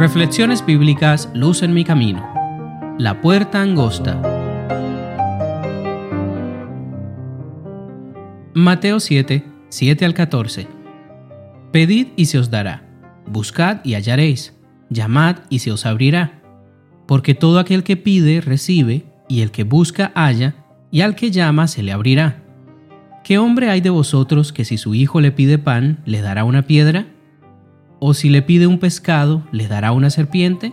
Reflexiones bíblicas Luz en mi camino. La puerta angosta. Mateo 7, 7 al 14. Pedid y se os dará. Buscad y hallaréis. Llamad y se os abrirá. Porque todo aquel que pide recibe, y el que busca halla, y al que llama se le abrirá. ¿Qué hombre hay de vosotros que si su hijo le pide pan, le dará una piedra? ¿O si le pide un pescado, le dará una serpiente?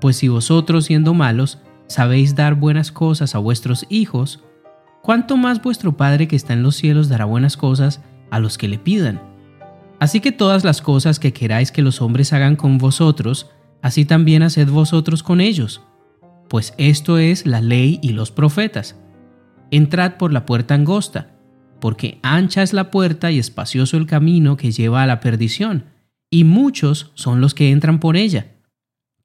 Pues si vosotros, siendo malos, sabéis dar buenas cosas a vuestros hijos, ¿cuánto más vuestro Padre que está en los cielos dará buenas cosas a los que le pidan? Así que todas las cosas que queráis que los hombres hagan con vosotros, así también haced vosotros con ellos. Pues esto es la ley y los profetas. Entrad por la puerta angosta, porque ancha es la puerta y espacioso el camino que lleva a la perdición y muchos son los que entran por ella.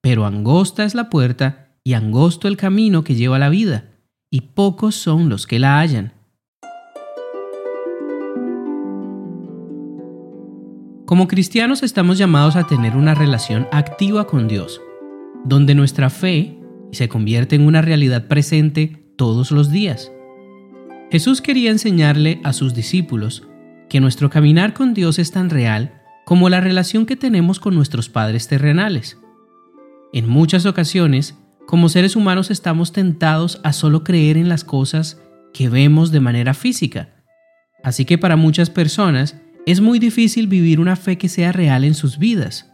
Pero angosta es la puerta y angosto el camino que lleva a la vida, y pocos son los que la hallan. Como cristianos estamos llamados a tener una relación activa con Dios, donde nuestra fe se convierte en una realidad presente todos los días. Jesús quería enseñarle a sus discípulos que nuestro caminar con Dios es tan real como la relación que tenemos con nuestros padres terrenales. En muchas ocasiones, como seres humanos estamos tentados a solo creer en las cosas que vemos de manera física. Así que para muchas personas es muy difícil vivir una fe que sea real en sus vidas.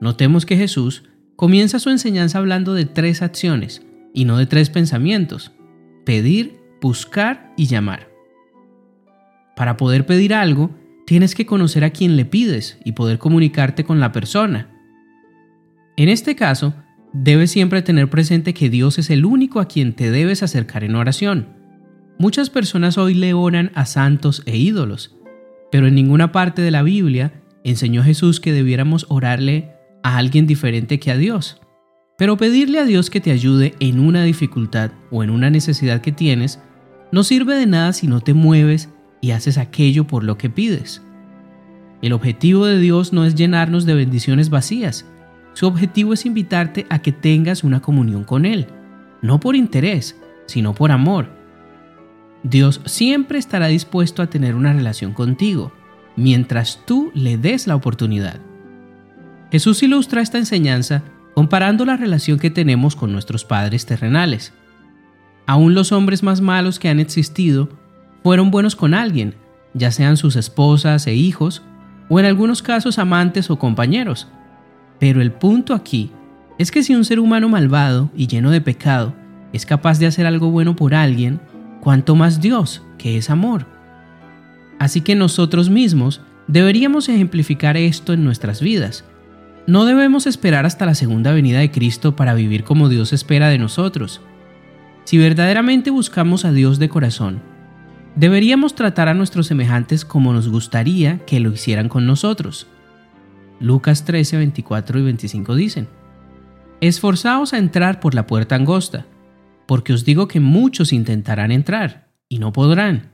Notemos que Jesús comienza su enseñanza hablando de tres acciones y no de tres pensamientos. Pedir, buscar y llamar. Para poder pedir algo, tienes que conocer a quien le pides y poder comunicarte con la persona. En este caso, debes siempre tener presente que Dios es el único a quien te debes acercar en oración. Muchas personas hoy le oran a santos e ídolos, pero en ninguna parte de la Biblia enseñó Jesús que debiéramos orarle a alguien diferente que a Dios. Pero pedirle a Dios que te ayude en una dificultad o en una necesidad que tienes no sirve de nada si no te mueves y haces aquello por lo que pides. El objetivo de Dios no es llenarnos de bendiciones vacías. Su objetivo es invitarte a que tengas una comunión con Él, no por interés, sino por amor. Dios siempre estará dispuesto a tener una relación contigo, mientras tú le des la oportunidad. Jesús ilustra esta enseñanza comparando la relación que tenemos con nuestros padres terrenales. Aún los hombres más malos que han existido fueron buenos con alguien, ya sean sus esposas e hijos, o en algunos casos amantes o compañeros. Pero el punto aquí es que si un ser humano malvado y lleno de pecado es capaz de hacer algo bueno por alguien, cuanto más Dios, que es amor. Así que nosotros mismos deberíamos ejemplificar esto en nuestras vidas. No debemos esperar hasta la segunda venida de Cristo para vivir como Dios espera de nosotros. Si verdaderamente buscamos a Dios de corazón, Deberíamos tratar a nuestros semejantes como nos gustaría que lo hicieran con nosotros. Lucas 13, 24 y 25 dicen, Esforzaos a entrar por la puerta angosta, porque os digo que muchos intentarán entrar, y no podrán.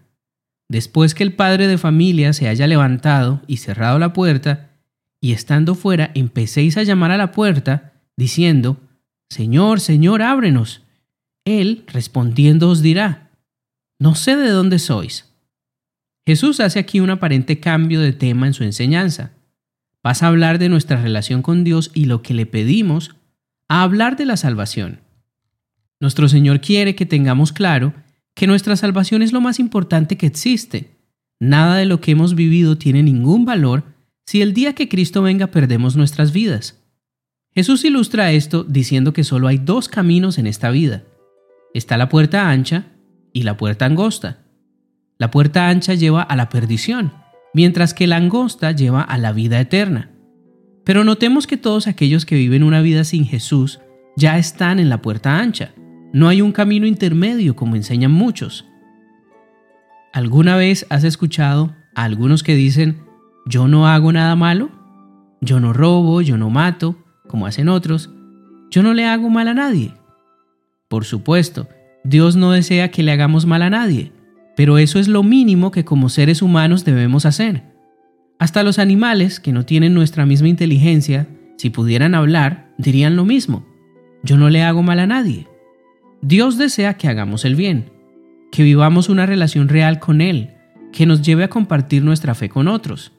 Después que el padre de familia se haya levantado y cerrado la puerta, y estando fuera empecéis a llamar a la puerta, diciendo, Señor, Señor, ábrenos. Él, respondiendo, os dirá, no sé de dónde sois. Jesús hace aquí un aparente cambio de tema en su enseñanza. Pasa a hablar de nuestra relación con Dios y lo que le pedimos a hablar de la salvación. Nuestro Señor quiere que tengamos claro que nuestra salvación es lo más importante que existe. Nada de lo que hemos vivido tiene ningún valor si el día que Cristo venga perdemos nuestras vidas. Jesús ilustra esto diciendo que solo hay dos caminos en esta vida. Está la puerta ancha y la puerta angosta. La puerta ancha lleva a la perdición, mientras que la angosta lleva a la vida eterna. Pero notemos que todos aquellos que viven una vida sin Jesús ya están en la puerta ancha. No hay un camino intermedio como enseñan muchos. ¿Alguna vez has escuchado a algunos que dicen, yo no hago nada malo? Yo no robo, yo no mato, como hacen otros. Yo no le hago mal a nadie. Por supuesto, Dios no desea que le hagamos mal a nadie, pero eso es lo mínimo que como seres humanos debemos hacer. Hasta los animales que no tienen nuestra misma inteligencia, si pudieran hablar, dirían lo mismo. Yo no le hago mal a nadie. Dios desea que hagamos el bien, que vivamos una relación real con Él, que nos lleve a compartir nuestra fe con otros.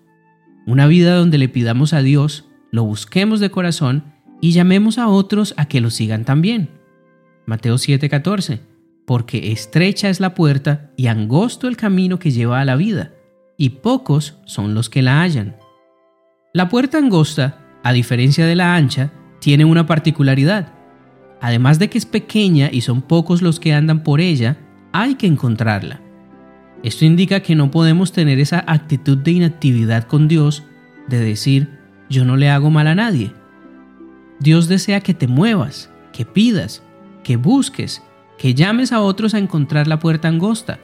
Una vida donde le pidamos a Dios, lo busquemos de corazón y llamemos a otros a que lo sigan también. Mateo 7:14 Porque estrecha es la puerta y angosto el camino que lleva a la vida, y pocos son los que la hallan. La puerta angosta, a diferencia de la ancha, tiene una particularidad. Además de que es pequeña y son pocos los que andan por ella, hay que encontrarla. Esto indica que no podemos tener esa actitud de inactividad con Dios, de decir, yo no le hago mal a nadie. Dios desea que te muevas, que pidas, que busques, que llames a otros a encontrar la puerta angosta.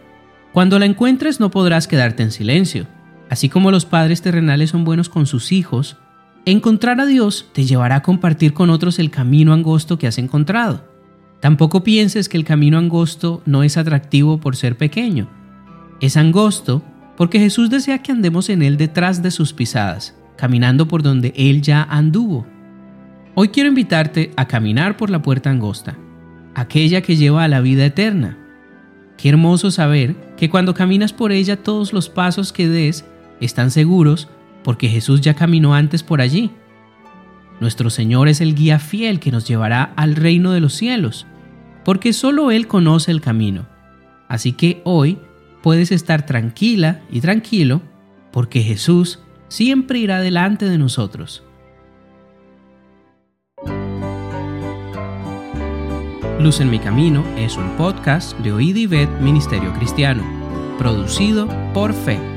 Cuando la encuentres no podrás quedarte en silencio. Así como los padres terrenales son buenos con sus hijos, encontrar a Dios te llevará a compartir con otros el camino angosto que has encontrado. Tampoco pienses que el camino angosto no es atractivo por ser pequeño. Es angosto porque Jesús desea que andemos en él detrás de sus pisadas, caminando por donde Él ya anduvo. Hoy quiero invitarte a caminar por la puerta angosta, aquella que lleva a la vida eterna. Qué hermoso saber que cuando caminas por ella todos los pasos que des están seguros porque Jesús ya caminó antes por allí. Nuestro Señor es el guía fiel que nos llevará al reino de los cielos porque solo Él conoce el camino. Así que hoy puedes estar tranquila y tranquilo porque Jesús siempre irá delante de nosotros. Luz en mi camino es un podcast de Oíd y Ministerio Cristiano, producido por Fe.